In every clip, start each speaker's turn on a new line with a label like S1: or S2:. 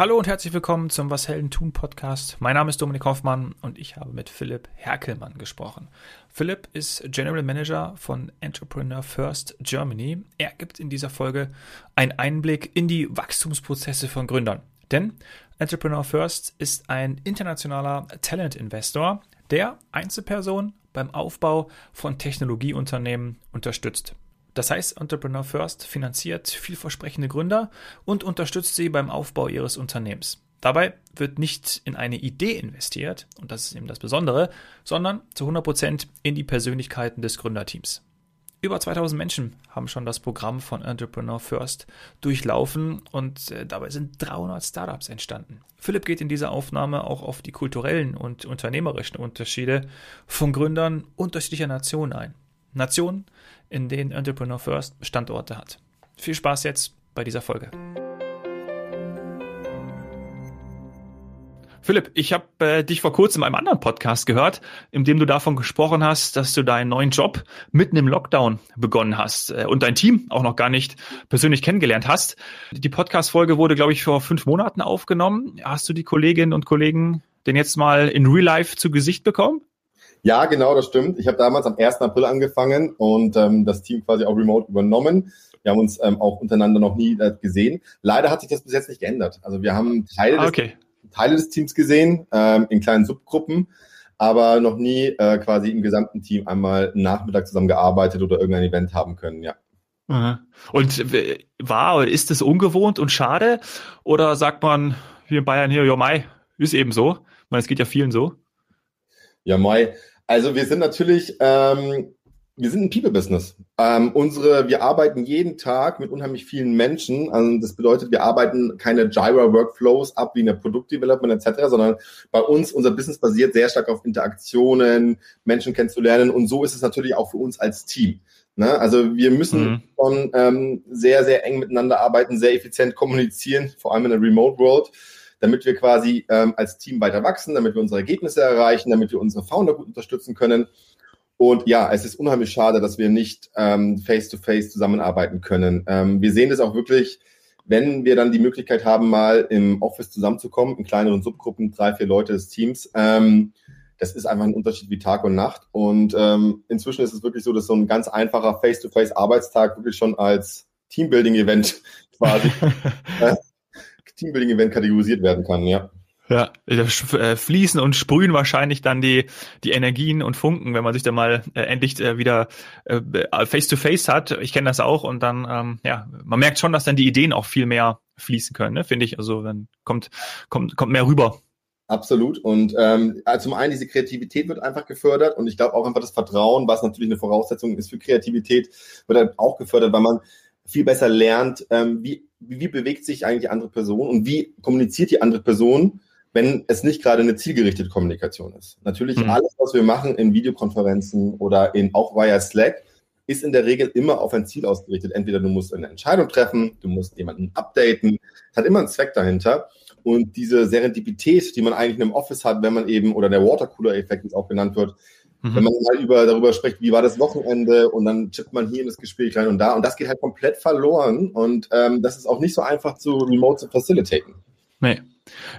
S1: Hallo und herzlich willkommen zum Was Helden tun Podcast. Mein Name ist Dominik Hoffmann und ich habe mit Philipp Herkelmann gesprochen. Philipp ist General Manager von Entrepreneur First Germany. Er gibt in dieser Folge einen Einblick in die Wachstumsprozesse von Gründern. Denn Entrepreneur First ist ein internationaler Talent-Investor, der Einzelpersonen beim Aufbau von Technologieunternehmen unterstützt. Das heißt, Entrepreneur First finanziert vielversprechende Gründer und unterstützt sie beim Aufbau ihres Unternehmens. Dabei wird nicht in eine Idee investiert, und das ist eben das Besondere, sondern zu 100 Prozent in die Persönlichkeiten des Gründerteams. Über 2000 Menschen haben schon das Programm von Entrepreneur First durchlaufen und äh, dabei sind 300 Startups entstanden. Philipp geht in dieser Aufnahme auch auf die kulturellen und unternehmerischen Unterschiede von Gründern unterschiedlicher Nationen ein. Nationen, in denen Entrepreneur First Standorte hat. Viel Spaß jetzt bei dieser Folge. Philipp, ich habe äh, dich vor kurzem in einem anderen Podcast gehört, in dem du davon gesprochen hast, dass du deinen neuen Job mitten im Lockdown begonnen hast äh, und dein Team auch noch gar nicht persönlich kennengelernt hast. Die Podcast-Folge wurde, glaube ich, vor fünf Monaten aufgenommen. Hast du die Kolleginnen und Kollegen denn jetzt mal in Real Life zu Gesicht bekommen?
S2: Ja, genau, das stimmt. Ich habe damals am 1. April angefangen und ähm, das Team quasi auch remote übernommen. Wir haben uns ähm, auch untereinander noch nie äh, gesehen. Leider hat sich das bis jetzt nicht geändert. Also wir haben Teile, des, okay. Teile des Teams gesehen, ähm, in kleinen Subgruppen, aber noch nie äh, quasi im gesamten Team einmal Nachmittag zusammen gearbeitet oder irgendein Event haben können, ja.
S1: Und war oder ist es ungewohnt und schade? Oder sagt man hier in Bayern hier, ja, Mai, ist eben so? Ich meine, es geht ja vielen so.
S2: Ja, Mai, also wir sind natürlich, ähm, wir sind ein People-Business. Ähm, unsere, wir arbeiten jeden Tag mit unheimlich vielen Menschen. Also das bedeutet, wir arbeiten keine Jira-Workflows ab wie in der Produktdevelopment etc., sondern bei uns, unser Business basiert sehr stark auf Interaktionen, Menschen kennenzulernen und so ist es natürlich auch für uns als Team. Ne? Also wir müssen mhm. schon ähm, sehr, sehr eng miteinander arbeiten, sehr effizient kommunizieren, vor allem in der Remote World damit wir quasi ähm, als Team weiter wachsen, damit wir unsere Ergebnisse erreichen, damit wir unsere Founder gut unterstützen können. Und ja, es ist unheimlich schade, dass wir nicht ähm, face-to-face -face zusammenarbeiten können. Ähm, wir sehen das auch wirklich, wenn wir dann die Möglichkeit haben, mal im Office zusammenzukommen, in kleineren Subgruppen, drei, vier Leute des Teams. Ähm, das ist einfach ein Unterschied wie Tag und Nacht. Und ähm, inzwischen ist es wirklich so, dass so ein ganz einfacher Face-to-Face-Arbeitstag wirklich schon als Teambuilding-Event quasi äh, Teambuilding-Event kategorisiert werden kann, ja.
S1: Ja, äh, fließen und sprühen wahrscheinlich dann die, die Energien und Funken, wenn man sich dann mal äh, endlich äh, wieder äh, face to face hat. Ich kenne das auch und dann, ähm, ja, man merkt schon, dass dann die Ideen auch viel mehr fließen können, ne? finde ich. Also dann kommt, kommt, kommt mehr rüber.
S2: Absolut. Und ähm, also zum einen diese Kreativität wird einfach gefördert und ich glaube auch einfach das Vertrauen, was natürlich eine Voraussetzung ist für Kreativität, wird dann auch gefördert, weil man viel besser lernt, ähm, wie, wie bewegt sich eigentlich die andere Person und wie kommuniziert die andere Person, wenn es nicht gerade eine zielgerichtete Kommunikation ist. Natürlich mhm. alles, was wir machen in Videokonferenzen oder in auch via Slack, ist in der Regel immer auf ein Ziel ausgerichtet. Entweder du musst eine Entscheidung treffen, du musst jemanden updaten. Es hat immer einen Zweck dahinter. Und diese Serendipität, die man eigentlich in einem Office hat, wenn man eben, oder der Watercooler-Effekt, wie es auch genannt wird, Mhm. Wenn man mal über, darüber spricht, wie war das Wochenende und dann chippt man hier in das Gespräch rein und da und das geht halt komplett verloren und ähm, das ist auch nicht so einfach zu remote zu facilitaten.
S1: Nee.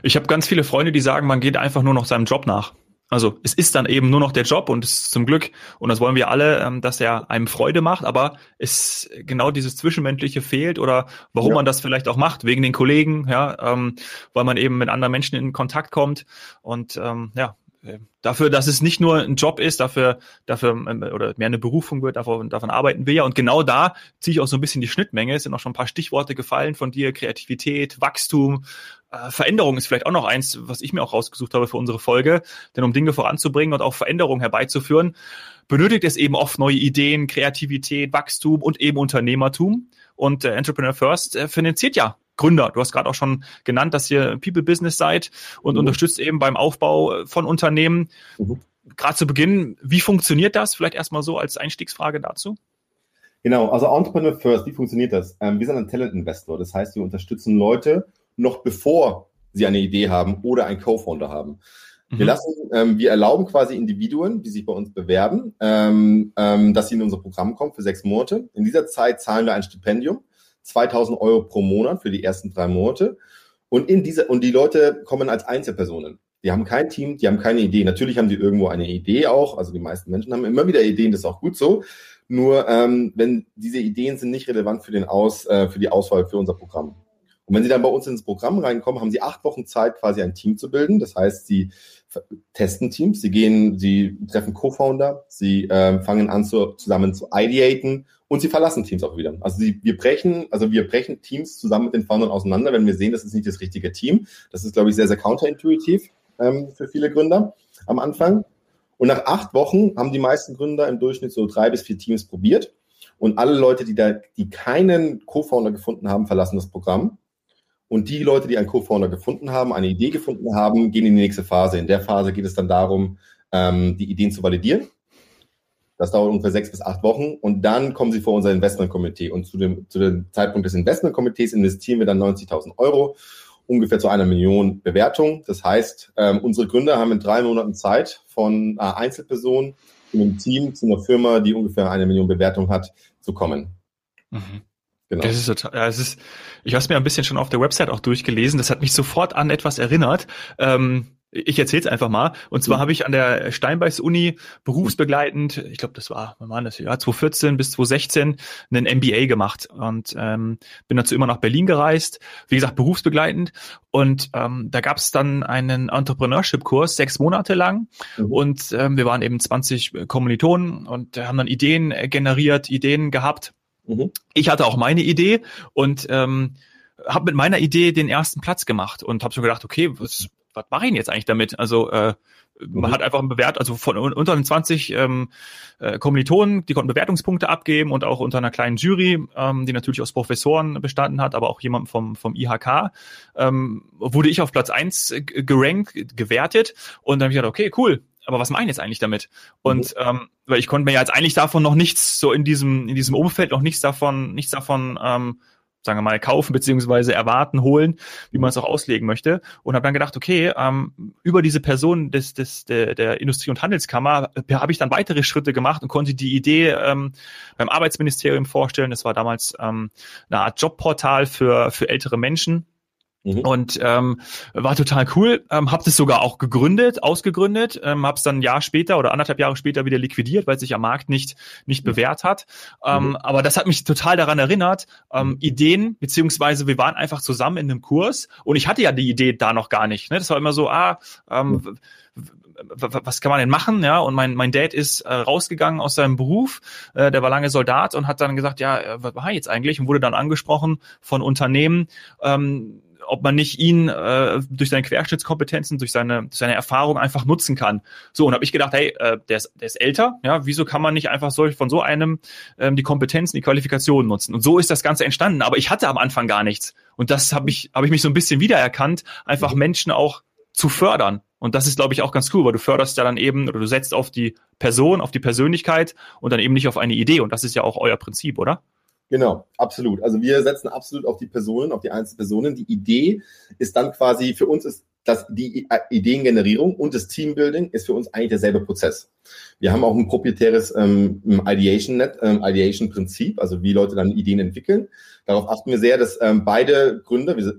S1: Ich habe ganz viele Freunde, die sagen, man geht einfach nur noch seinem Job nach. Also es ist dann eben nur noch der Job und es ist zum Glück, und das wollen wir alle, ähm, dass er einem Freude macht, aber es genau dieses Zwischenmenschliche fehlt oder warum ja. man das vielleicht auch macht, wegen den Kollegen, ja, ähm, weil man eben mit anderen Menschen in Kontakt kommt. Und ähm, ja, dafür, dass es nicht nur ein Job ist, dafür, dafür ähm, oder mehr eine Berufung wird, davon, davon arbeiten wir ja. Und genau da ziehe ich auch so ein bisschen die Schnittmenge. Es sind auch schon ein paar Stichworte gefallen von dir: Kreativität, Wachstum, äh, Veränderung ist vielleicht auch noch eins, was ich mir auch rausgesucht habe für unsere Folge. Denn um Dinge voranzubringen und auch Veränderungen herbeizuführen, benötigt es eben oft neue Ideen, Kreativität, Wachstum und eben Unternehmertum. Und äh, Entrepreneur First äh, finanziert ja Gründer. Du hast gerade auch schon genannt, dass ihr People Business seid und mhm. unterstützt eben beim Aufbau von Unternehmen. Mhm. Gerade zu Beginn, wie funktioniert das? Vielleicht erstmal so als Einstiegsfrage dazu.
S2: Genau, also Entrepreneur First, wie funktioniert das? Ähm, wir sind ein Talent Investor. Das heißt, wir unterstützen Leute noch bevor sie eine Idee haben oder einen Co-Founder haben. Wir mhm. lassen, ähm, wir erlauben quasi Individuen, die sich bei uns bewerben, ähm, ähm, dass sie in unser Programm kommen für sechs Monate. In dieser Zeit zahlen wir ein Stipendium 2000 Euro pro Monat für die ersten drei Monate. Und in diese, und die Leute kommen als Einzelpersonen. Die haben kein Team, die haben keine Idee. Natürlich haben die irgendwo eine Idee auch. Also die meisten Menschen haben immer wieder Ideen, das ist auch gut so. Nur ähm, wenn diese Ideen sind nicht relevant für den Aus, äh, für die Auswahl für unser Programm. Und wenn Sie dann bei uns ins Programm reinkommen, haben Sie acht Wochen Zeit, quasi ein Team zu bilden. Das heißt, Sie testen Teams, Sie gehen, Sie treffen Co-Founder, Sie äh, fangen an zu, zusammen zu ideaten und Sie verlassen Teams auch wieder. Also Sie, wir brechen, also wir brechen Teams zusammen mit den Foundern auseinander, wenn wir sehen, das ist nicht das richtige Team. Das ist, glaube ich, sehr, sehr counterintuitiv ähm, für viele Gründer am Anfang. Und nach acht Wochen haben die meisten Gründer im Durchschnitt so drei bis vier Teams probiert. Und alle Leute, die da, die keinen Co-Founder gefunden haben, verlassen das Programm. Und die Leute, die einen Co-Founder gefunden haben, eine Idee gefunden haben, gehen in die nächste Phase. In der Phase geht es dann darum, ähm, die Ideen zu validieren. Das dauert ungefähr sechs bis acht Wochen und dann kommen sie vor unser Investmentkomitee. Und zu dem, zu dem Zeitpunkt des Investmentkomitees investieren wir dann 90.000 Euro ungefähr zu einer Million Bewertung. Das heißt, ähm, unsere Gründer haben in drei Monaten Zeit von äh, Einzelpersonen zu einem Team, zu einer Firma, die ungefähr eine Million Bewertung hat, zu kommen.
S1: Mhm. Genau. Das ist total, ja, es ist, ich habe es mir ein bisschen schon auf der Website auch durchgelesen. Das hat mich sofort an etwas erinnert. Ähm, ich erzähle es einfach mal. Und zwar mhm. habe ich an der Steinbeiß Uni berufsbegleitend, ich glaube, das war, wann war das Jahr 2014 bis 2016, einen MBA gemacht und ähm, bin dazu immer nach Berlin gereist. Wie gesagt, berufsbegleitend. Und ähm, da gab es dann einen Entrepreneurship-Kurs, sechs Monate lang. Mhm. Und ähm, wir waren eben 20 Kommilitonen und haben dann Ideen generiert, Ideen gehabt. Mhm. Ich hatte auch meine Idee und ähm, habe mit meiner Idee den ersten Platz gemacht und habe so gedacht, okay, was, was mache ich denn jetzt eigentlich damit? Also äh, man mhm. hat einfach bewährt, also von unter den 20 ähm, äh, Kommilitonen, die konnten Bewertungspunkte abgeben und auch unter einer kleinen Jury, ähm, die natürlich aus Professoren bestanden hat, aber auch jemand vom, vom IHK, ähm, wurde ich auf Platz eins gerankt, gewertet und dann habe ich gedacht, okay, cool, aber was meine ich jetzt eigentlich damit? Und mhm. ähm, weil ich konnte mir ja jetzt eigentlich davon noch nichts so in diesem in diesem Umfeld noch nichts davon nichts davon ähm, sagen wir mal, kaufen beziehungsweise erwarten, holen, wie man es auch auslegen möchte. Und habe dann gedacht, okay, ähm, über diese Person des, des, der, der Industrie- und Handelskammer äh, habe ich dann weitere Schritte gemacht und konnte die Idee ähm, beim Arbeitsministerium vorstellen. Das war damals ähm, eine Art Jobportal für, für ältere Menschen Mhm. Und ähm, war total cool. Ähm, habe das sogar auch gegründet, ausgegründet, ähm, habe es dann ein Jahr später oder anderthalb Jahre später wieder liquidiert, weil es sich am Markt nicht nicht mhm. bewährt hat. Ähm, mhm. Aber das hat mich total daran erinnert, ähm, mhm. Ideen beziehungsweise wir waren einfach zusammen in einem Kurs und ich hatte ja die Idee da noch gar nicht. Ne? Das war immer so, ah, ähm, was kann man denn machen? Ja, und mein, mein Dad ist äh, rausgegangen aus seinem Beruf, äh, der war lange Soldat und hat dann gesagt, ja, äh, was war jetzt eigentlich? Und wurde dann angesprochen von Unternehmen, ähm, ob man nicht ihn äh, durch seine Querschnittskompetenzen, durch seine, durch seine Erfahrung einfach nutzen kann. So, und habe ich gedacht, hey, äh, der, ist, der ist älter, ja, wieso kann man nicht einfach solch, von so einem ähm, die Kompetenzen, die Qualifikationen nutzen? Und so ist das Ganze entstanden. Aber ich hatte am Anfang gar nichts. Und das habe ich, habe ich mich so ein bisschen wiedererkannt, einfach mhm. Menschen auch zu fördern. Und das ist, glaube ich, auch ganz cool, weil du förderst ja dann eben oder du setzt auf die Person, auf die Persönlichkeit und dann eben nicht auf eine Idee. Und das ist ja auch euer Prinzip, oder?
S2: Genau, absolut. Also wir setzen absolut auf die Personen, auf die einzelnen Personen. Die Idee ist dann quasi, für uns ist das, die Ideengenerierung und das Teambuilding ist für uns eigentlich derselbe Prozess. Wir haben auch ein proprietäres ähm, Ideation-Net, ähm, Ideation-Prinzip, also wie Leute dann Ideen entwickeln. Darauf achten wir sehr, dass ähm, beide Gründer, wir,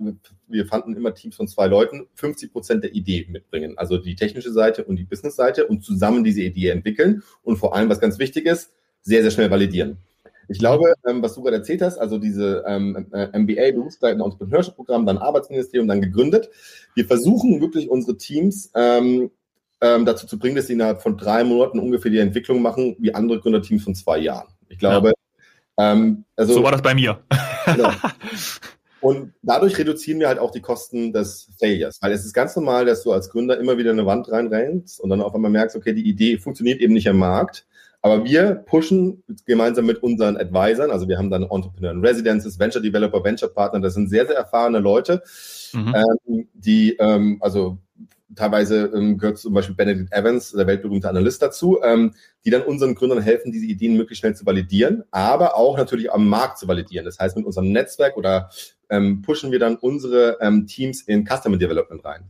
S2: wir fanden immer Teams von zwei Leuten, 50 Prozent der Idee mitbringen, also die technische Seite und die Business-Seite und zusammen diese Idee entwickeln und vor allem, was ganz wichtig ist, sehr, sehr schnell validieren. Ich glaube, ähm, was du gerade erzählt hast, also diese ähm, äh, MBA, Berufsbegleitende Entrepreneurship-Programm, dann Arbeitsministerium, dann gegründet. Wir versuchen wirklich unsere Teams ähm, ähm, dazu zu bringen, dass sie innerhalb von drei Monaten ungefähr die Entwicklung machen, wie andere Gründerteams von zwei Jahren. Ich glaube,
S1: ja. ähm, also. So war das bei mir. Genau.
S2: Und dadurch reduzieren wir halt auch die Kosten des Failures. Weil es ist ganz normal, dass du als Gründer immer wieder eine Wand reinrennst und dann auf einmal merkst, okay, die Idee funktioniert eben nicht am Markt. Aber wir pushen gemeinsam mit unseren Advisern, also wir haben dann Entrepreneur Residences, Venture Developer, Venture Partner, das sind sehr, sehr erfahrene Leute, mhm. ähm, die, ähm, also teilweise ähm, gehört zum Beispiel Benedict Evans, der weltberühmte Analyst dazu, ähm, die dann unseren Gründern helfen, diese Ideen möglichst schnell zu validieren, aber auch natürlich am Markt zu validieren. Das heißt, mit unserem Netzwerk oder ähm, pushen wir dann unsere ähm, Teams in Customer Development rein.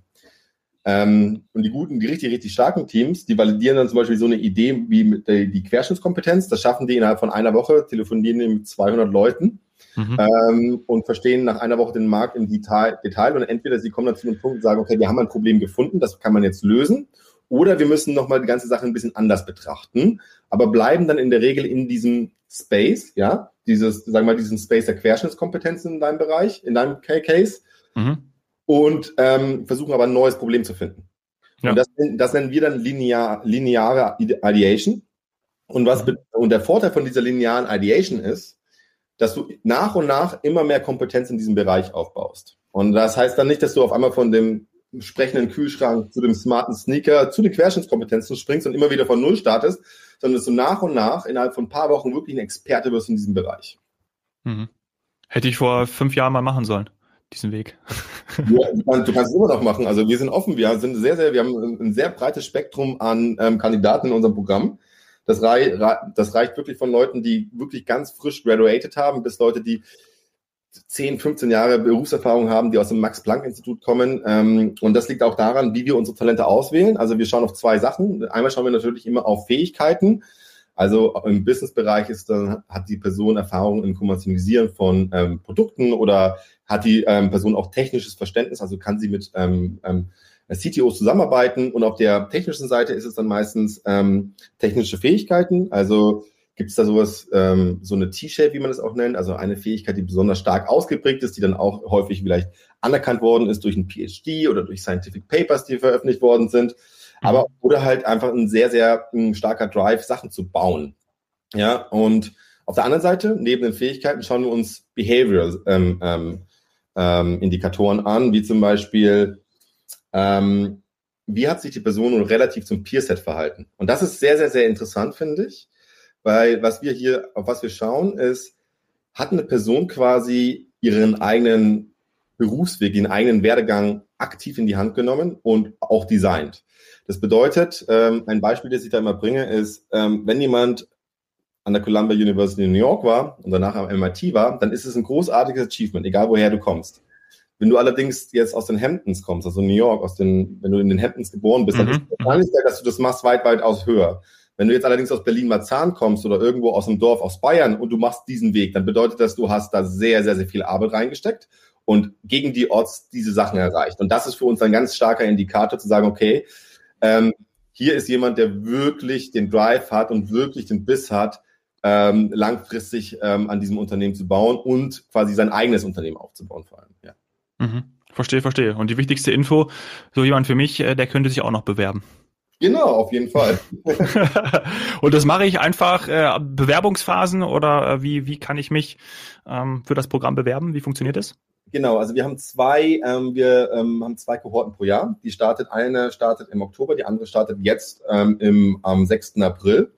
S2: Ähm, und die guten, die richtig, richtig starken Teams, die validieren dann zum Beispiel so eine Idee wie mit der, die Querschnittskompetenz. Das schaffen die innerhalb von einer Woche, telefonieren die mit 200 Leuten mhm. ähm, und verstehen nach einer Woche den Markt im Detail, Detail. Und entweder sie kommen dann zu einem Punkt und sagen, okay, wir haben ein Problem gefunden, das kann man jetzt lösen. Oder wir müssen nochmal die ganze Sache ein bisschen anders betrachten, aber bleiben dann in der Regel in diesem Space, ja, dieses, sagen wir mal, diesen Space der Querschnittskompetenzen in deinem Bereich, in deinem Case, mhm. Und ähm, versuchen aber ein neues Problem zu finden. Ja. Und das, das, nennen wir dann linear, lineare Ideation. Und, was, und der Vorteil von dieser linearen Ideation ist, dass du nach und nach immer mehr Kompetenz in diesem Bereich aufbaust. Und das heißt dann nicht, dass du auf einmal von dem sprechenden Kühlschrank zu dem smarten Sneaker zu den Querschnittskompetenzen springst und immer wieder von Null startest, sondern dass du nach und nach innerhalb von ein paar Wochen wirklich ein Experte wirst in diesem Bereich.
S1: Mhm. Hätte ich vor fünf Jahren mal machen sollen, diesen Weg.
S2: Ja, du, kannst, es immer noch machen. Also wir sind offen, wir sind sehr, sehr, wir haben ein sehr breites Spektrum an ähm, Kandidaten in unserem Programm. Das, rei das reicht wirklich von Leuten, die wirklich ganz frisch graduated haben, bis Leute, die 10, 15 Jahre Berufserfahrung haben, die aus dem Max-Planck-Institut kommen. Ähm, und das liegt auch daran, wie wir unsere Talente auswählen. Also wir schauen auf zwei Sachen. Einmal schauen wir natürlich immer auf Fähigkeiten. Also im Business-Bereich ist dann, hat die Person Erfahrung im Kommerzialisieren von ähm, Produkten oder hat die ähm, Person auch technisches Verständnis, also kann sie mit ähm, ähm, CTOs zusammenarbeiten. Und auf der technischen Seite ist es dann meistens ähm, technische Fähigkeiten, also Gibt es da sowas, ähm, so eine T-Shape, wie man das auch nennt, also eine Fähigkeit, die besonders stark ausgeprägt ist, die dann auch häufig vielleicht anerkannt worden ist durch ein PhD oder durch Scientific Papers, die veröffentlicht worden sind, mhm. aber oder halt einfach ein sehr, sehr ein starker Drive, Sachen zu bauen. Ja, und auf der anderen Seite, neben den Fähigkeiten, schauen wir uns Behavioral ähm, ähm, ähm, Indikatoren an, wie zum Beispiel, ähm, wie hat sich die Person relativ zum Peerset verhalten? Und das ist sehr, sehr, sehr interessant, finde ich. Weil was wir hier, auf was wir schauen, ist, hat eine Person quasi ihren eigenen Berufsweg, ihren eigenen Werdegang aktiv in die Hand genommen und auch designt. Das bedeutet, ähm, ein Beispiel, das ich da immer bringe, ist, ähm, wenn jemand an der Columbia University in New York war und danach am MIT war, dann ist es ein großartiges Achievement, egal woher du kommst. Wenn du allerdings jetzt aus den Hamptons kommst, also New York, aus den, wenn du in den Hamptons geboren bist, mhm. dann ist die Wahrscheinlichkeit, dass du das machst, weit, weit aus höher. Wenn du jetzt allerdings aus Berlin-Marzahn kommst oder irgendwo aus einem Dorf aus Bayern und du machst diesen Weg, dann bedeutet das, du hast da sehr, sehr, sehr viel Arbeit reingesteckt und gegen die Orts diese Sachen erreicht. Und das ist für uns ein ganz starker Indikator zu sagen, okay, ähm, hier ist jemand, der wirklich den Drive hat und wirklich den Biss hat, ähm, langfristig ähm, an diesem Unternehmen zu bauen und quasi sein eigenes Unternehmen aufzubauen vor allem. Ja.
S1: Mhm. Verstehe, verstehe. Und die wichtigste Info, so jemand für mich, äh, der könnte sich auch noch bewerben.
S2: Genau, auf jeden Fall.
S1: und das mache ich einfach äh, Bewerbungsphasen oder äh, wie, wie kann ich mich ähm, für das Programm bewerben? Wie funktioniert das?
S2: Genau, also wir haben zwei, ähm, wir ähm, haben zwei Kohorten pro Jahr. Die startet, eine startet im Oktober, die andere startet jetzt ähm, im, am 6. April.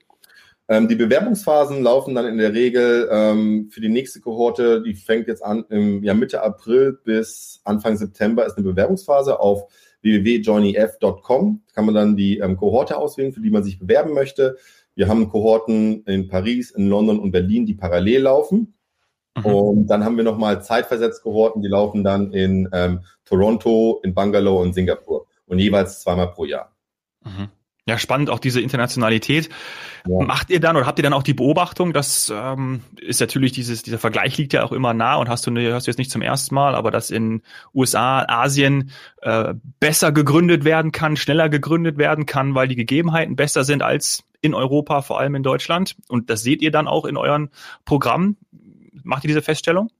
S2: Ähm, die Bewerbungsphasen laufen dann in der Regel ähm, für die nächste Kohorte, die fängt jetzt an im ja, Mitte April bis Anfang September ist eine Bewerbungsphase auf www.joinyf.com kann man dann die ähm, Kohorte auswählen, für die man sich bewerben möchte. Wir haben Kohorten in Paris, in London und Berlin, die parallel laufen. Mhm. Und dann haben wir nochmal zeitversetzt Kohorten, die laufen dann in ähm, Toronto, in Bangalore und Singapur und jeweils zweimal pro Jahr.
S1: Mhm. Ja, spannend, auch diese Internationalität. Ja. Macht ihr dann oder habt ihr dann auch die Beobachtung, dass ähm, ist natürlich dieses, dieser Vergleich liegt ja auch immer nah und hast du, hast du jetzt nicht zum ersten Mal, aber dass in USA, Asien äh, besser gegründet werden kann, schneller gegründet werden kann, weil die Gegebenheiten besser sind als in Europa, vor allem in Deutschland. Und das seht ihr dann auch in euren Programmen. Macht ihr diese Feststellung?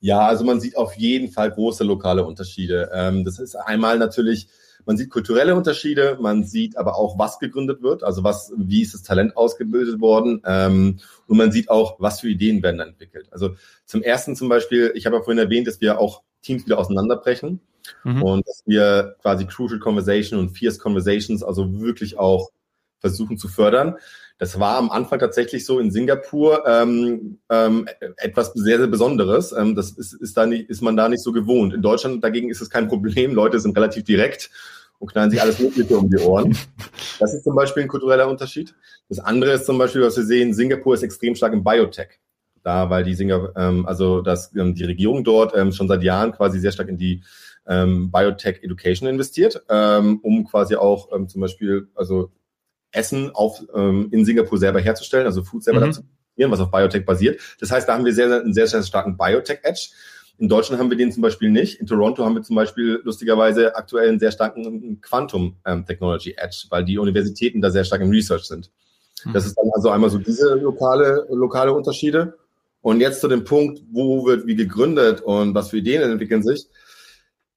S2: Ja, also man sieht auf jeden Fall große lokale Unterschiede. Ähm, das ist einmal natürlich man sieht kulturelle Unterschiede, man sieht aber auch, was gegründet wird, also was, wie ist das Talent ausgebildet worden ähm, und man sieht auch, was für Ideen werden entwickelt. Also zum ersten zum Beispiel, ich habe ja vorhin erwähnt, dass wir auch Teams wieder auseinanderbrechen mhm. und dass wir quasi Crucial Conversation und Fierce Conversations also wirklich auch versuchen zu fördern. Das war am Anfang tatsächlich so in Singapur ähm, ähm, etwas sehr, sehr Besonderes. Ähm, das ist, ist, da nicht, ist man da nicht so gewohnt. In Deutschland dagegen ist es kein Problem. Leute sind relativ direkt und knallen sich alles Mögliche um die Ohren. Das ist zum Beispiel ein kultureller Unterschied. Das andere ist zum Beispiel, was wir sehen, Singapur ist extrem stark im Biotech. Da, weil die Singapur, ähm, also dass ähm, die Regierung dort ähm, schon seit Jahren quasi sehr stark in die ähm, Biotech Education investiert, ähm, um quasi auch ähm, zum Beispiel, also Essen auf, ähm, in Singapur selber herzustellen, also Food selber mhm. dazu was auf Biotech basiert. Das heißt, da haben wir sehr, sehr, einen sehr, sehr starken Biotech-Edge. In Deutschland haben wir den zum Beispiel nicht. In Toronto haben wir zum Beispiel lustigerweise aktuell einen sehr starken Quantum ähm, Technology Edge, weil die Universitäten da sehr stark im Research sind. Hm. Das ist dann also einmal so diese lokale, lokale Unterschiede. Und jetzt zu dem Punkt, wo wird wie gegründet und was für Ideen entwickeln sich.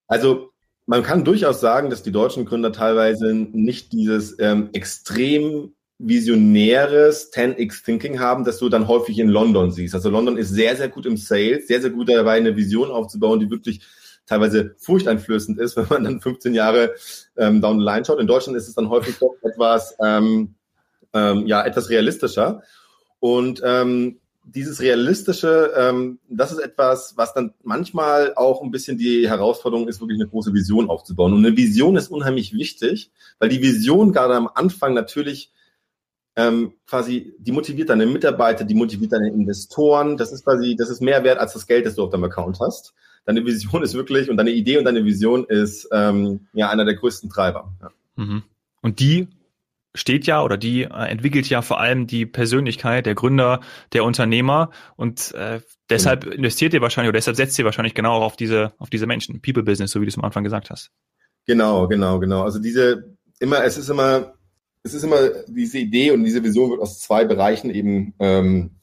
S2: Also man kann durchaus sagen, dass die deutschen Gründer teilweise nicht dieses ähm, extrem visionäres 10x Thinking haben, das du dann häufig in London siehst. Also London ist sehr, sehr gut im Sales, sehr, sehr gut dabei, eine Vision aufzubauen, die wirklich teilweise furchteinflößend ist, wenn man dann 15 Jahre ähm, down the line schaut. In Deutschland ist es dann häufig doch etwas, ähm, ähm, ja, etwas realistischer. Und ähm, dieses realistische, ähm, das ist etwas, was dann manchmal auch ein bisschen die Herausforderung ist, wirklich eine große Vision aufzubauen. Und eine Vision ist unheimlich wichtig, weil die Vision gerade am Anfang natürlich ähm, quasi, die motiviert deine Mitarbeiter, die motiviert deine Investoren. Das ist quasi, das ist mehr wert als das Geld, das du auf deinem Account hast. Deine Vision ist wirklich und deine Idee und deine Vision ist ähm, ja einer der größten Treiber. Ja.
S1: Mhm. Und die steht ja oder die äh, entwickelt ja vor allem die Persönlichkeit der Gründer, der Unternehmer und äh, deshalb mhm. investiert ihr wahrscheinlich oder deshalb setzt ihr wahrscheinlich genau auf diese auf diese Menschen, People Business, so wie du es am Anfang gesagt hast.
S2: Genau, genau, genau. Also diese immer, es ist immer es ist immer diese Idee und diese Vision wird aus zwei Bereichen eben ähm,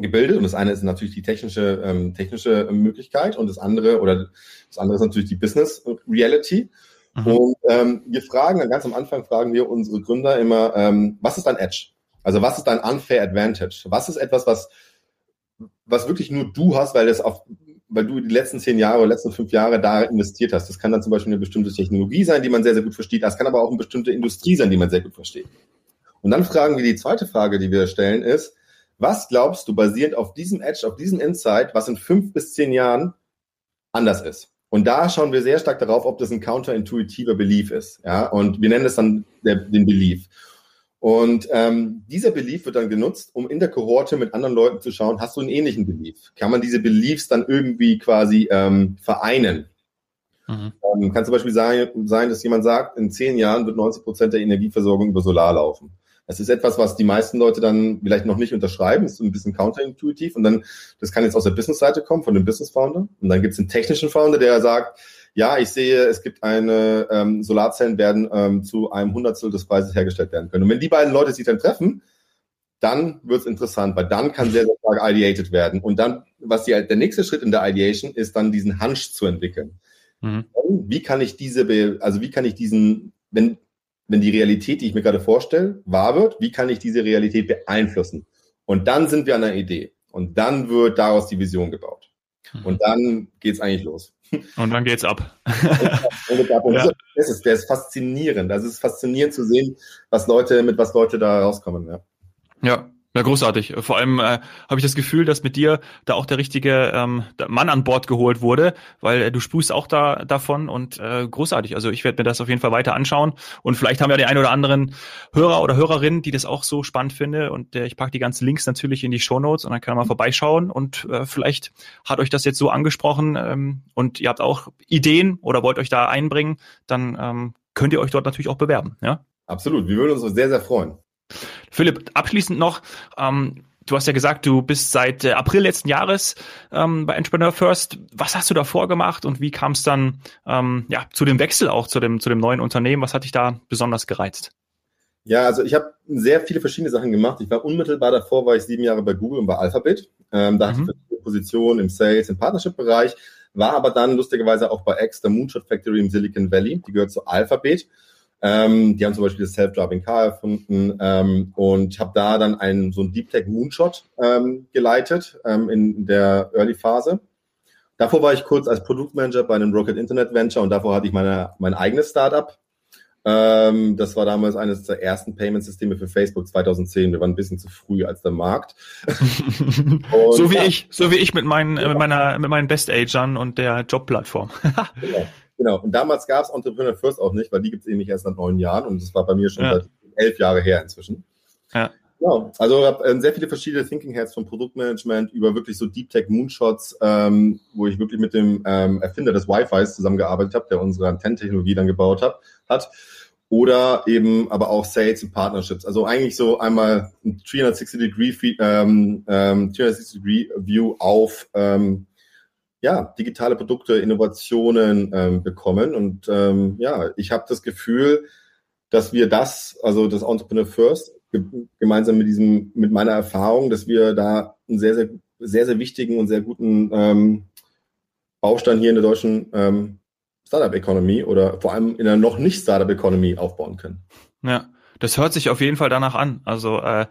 S2: gebildet. Und das eine ist natürlich die technische, ähm, technische Möglichkeit und das andere oder das andere ist natürlich die Business Reality. Mhm. Und ähm, wir fragen, ganz am Anfang fragen wir unsere Gründer immer, ähm, was ist dein Edge? Also was ist dein unfair advantage? Was ist etwas, was, was wirklich nur du hast, weil das auf, weil du die letzten zehn Jahre oder letzten fünf Jahre da investiert hast. Das kann dann zum Beispiel eine bestimmte Technologie sein, die man sehr, sehr gut versteht. Das kann aber auch eine bestimmte Industrie sein, die man sehr gut versteht. Und dann fragen wir die zweite Frage, die wir stellen, ist, was glaubst du basierend auf diesem Edge, auf diesem Insight, was in fünf bis zehn Jahren anders ist? Und da schauen wir sehr stark darauf, ob das ein counterintuitiver Belief ist. Ja, und wir nennen es dann der, den Belief. Und ähm, dieser Belief wird dann genutzt, um in der Kohorte mit anderen Leuten zu schauen, hast du einen ähnlichen Belief? Kann man diese Beliefs dann irgendwie quasi ähm, vereinen? Mhm. Ähm, kann zum Beispiel sein, sein, dass jemand sagt, in zehn Jahren wird 90 Prozent der Energieversorgung über Solar laufen. Das ist etwas, was die meisten Leute dann vielleicht noch nicht unterschreiben, ist so ein bisschen counterintuitiv. Und dann, das kann jetzt aus der Business-Seite kommen, von dem Business-Founder. Und dann gibt es einen technischen Founder, der sagt, ja, ich sehe, es gibt eine, ähm, Solarzellen werden ähm, zu einem Hundertstel des Preises hergestellt werden können. Und wenn die beiden Leute sich dann treffen, dann wird's interessant, weil dann kann sehr, sehr stark ideated werden. Und dann, was die, der nächste Schritt in der Ideation ist, dann diesen Hunch zu entwickeln. Mhm. Wie kann ich diese, also wie kann ich diesen, wenn wenn die Realität, die ich mir gerade vorstelle, wahr wird, wie kann ich diese Realität beeinflussen? Und dann sind wir an der Idee. Und dann wird daraus die Vision gebaut. Mhm. Und dann geht's eigentlich los.
S1: Und dann geht's ab.
S2: Ja. das, ist, das ist faszinierend. Das ist faszinierend zu sehen, was Leute, mit was Leute da rauskommen. Ja.
S1: Ja, ja, großartig. Vor allem äh, habe ich das Gefühl, dass mit dir da auch der richtige ähm, Mann an Bord geholt wurde, weil äh, du sprühst auch da davon und äh, großartig. Also ich werde mir das auf jeden Fall weiter anschauen und vielleicht haben wir die ein oder anderen Hörer oder Hörerinnen, die das auch so spannend finde und äh, ich packe die ganzen Links natürlich in die Show Notes und dann kann man mal vorbeischauen und äh, vielleicht hat euch das jetzt so angesprochen ähm, und ihr habt auch Ideen oder wollt euch da einbringen, dann ähm, könnt ihr euch dort natürlich auch bewerben. Ja?
S2: Absolut, wir würden uns sehr, sehr freuen.
S1: Philipp, abschließend noch, ähm, du hast ja gesagt, du bist seit äh, April letzten Jahres ähm, bei Entrepreneur First. Was hast du da vorgemacht und wie kam es dann ähm, ja, zu dem Wechsel auch zu dem, zu dem neuen Unternehmen? Was hat dich da besonders gereizt?
S2: Ja, also ich habe sehr viele verschiedene Sachen gemacht. Ich war unmittelbar davor, war ich sieben Jahre bei Google und bei Alphabet. Ähm, da mhm. hatte ich Position im Sales, im Partnership-Bereich, war aber dann lustigerweise auch bei X, der Moonshot Factory im Silicon Valley. Die gehört zu Alphabet. Ähm, die haben zum Beispiel das Self-Driving Car erfunden ähm, und habe da dann einen so einen Deep Tech Moonshot ähm, geleitet ähm, in der Early Phase. Davor war ich kurz als Produktmanager bei einem Rocket Internet Venture und davor hatte ich meine, mein eigenes Startup. Ähm, das war damals eines der ersten Payment-Systeme für Facebook 2010. Wir waren ein bisschen zu früh als der Markt.
S1: so wie ja, ich, so wie ich mit meinen, ja. mit meiner, mit meinen Best-Agern und der Jobplattform.
S2: genau. Genau. Und damals gab es Entrepreneur First auch nicht, weil die gibt es eben nicht erst seit neun Jahren und das war bei mir schon ja. seit elf Jahre her inzwischen. Ja. Ja, also ich habe äh, sehr viele verschiedene Thinking Heads vom Produktmanagement über wirklich so Deep Tech Moonshots, ähm, wo ich wirklich mit dem ähm, Erfinder des Wi-Fis zusammengearbeitet habe, der unsere Antennentechnologie dann gebaut hat, hat. oder eben aber auch Sales und Partnerships. Also eigentlich so einmal ein 360-Degree ähm, ähm, 360 View auf ähm, ja, digitale Produkte, Innovationen ähm, bekommen. Und ähm, ja, ich habe das Gefühl, dass wir das, also das Entrepreneur First, ge gemeinsam mit diesem, mit meiner Erfahrung, dass wir da einen sehr, sehr, sehr, sehr wichtigen und sehr guten ähm, Baustein hier in der deutschen ähm, Startup Economy oder vor allem in einer noch nicht Startup Economy aufbauen können.
S1: Ja. Das hört sich auf jeden Fall danach an. Also äh,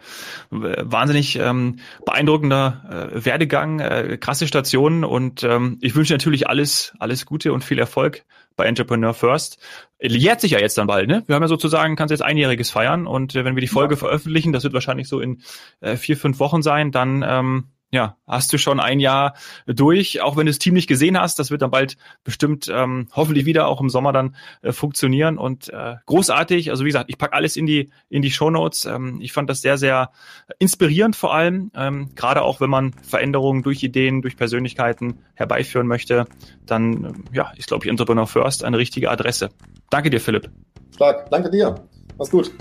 S1: wahnsinnig ähm, beeindruckender äh, Werdegang, äh, krasse Stationen und ähm, ich wünsche natürlich alles, alles Gute und viel Erfolg bei Entrepreneur First. Jährt sich ja jetzt dann bald, ne? Wir haben ja sozusagen, kannst jetzt einjähriges feiern und äh, wenn wir die Folge ja. veröffentlichen, das wird wahrscheinlich so in äh, vier, fünf Wochen sein, dann ähm, ja, hast du schon ein Jahr durch, auch wenn du das Team nicht gesehen hast. Das wird dann bald bestimmt ähm, hoffentlich wieder auch im Sommer dann äh, funktionieren und äh, großartig. Also wie gesagt, ich pack alles in die in die Show Notes. Ähm, ich fand das sehr sehr inspirierend vor allem, ähm, gerade auch wenn man Veränderungen durch Ideen, durch Persönlichkeiten herbeiführen möchte. Dann ähm, ja, ist glaube ich Entrepreneur First eine richtige Adresse. Danke dir, Philipp.
S2: Stark, danke dir. Mach's gut.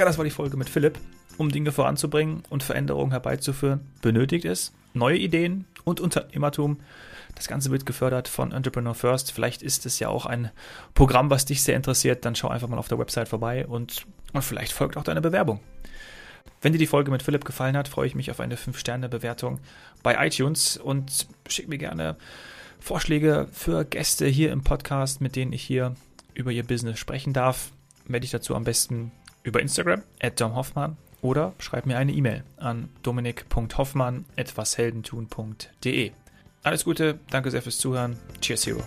S1: Ja, das war die Folge mit Philipp. Um Dinge voranzubringen und Veränderungen herbeizuführen, benötigt es neue Ideen und Unternehmertum. Das Ganze wird gefördert von Entrepreneur First. Vielleicht ist es ja auch ein Programm, was dich sehr interessiert. Dann schau einfach mal auf der Website vorbei und, und vielleicht folgt auch deine Bewerbung. Wenn dir die Folge mit Philipp gefallen hat, freue ich mich auf eine 5-Sterne-Bewertung bei iTunes und schick mir gerne Vorschläge für Gäste hier im Podcast, mit denen ich hier über ihr Business sprechen darf. Melde dich dazu am besten über Instagram, at domhoffmann, oder schreib mir eine E-Mail an dominik.hoffmann.washeldentun.de. Alles Gute, danke sehr fürs Zuhören. Cheers, Hero.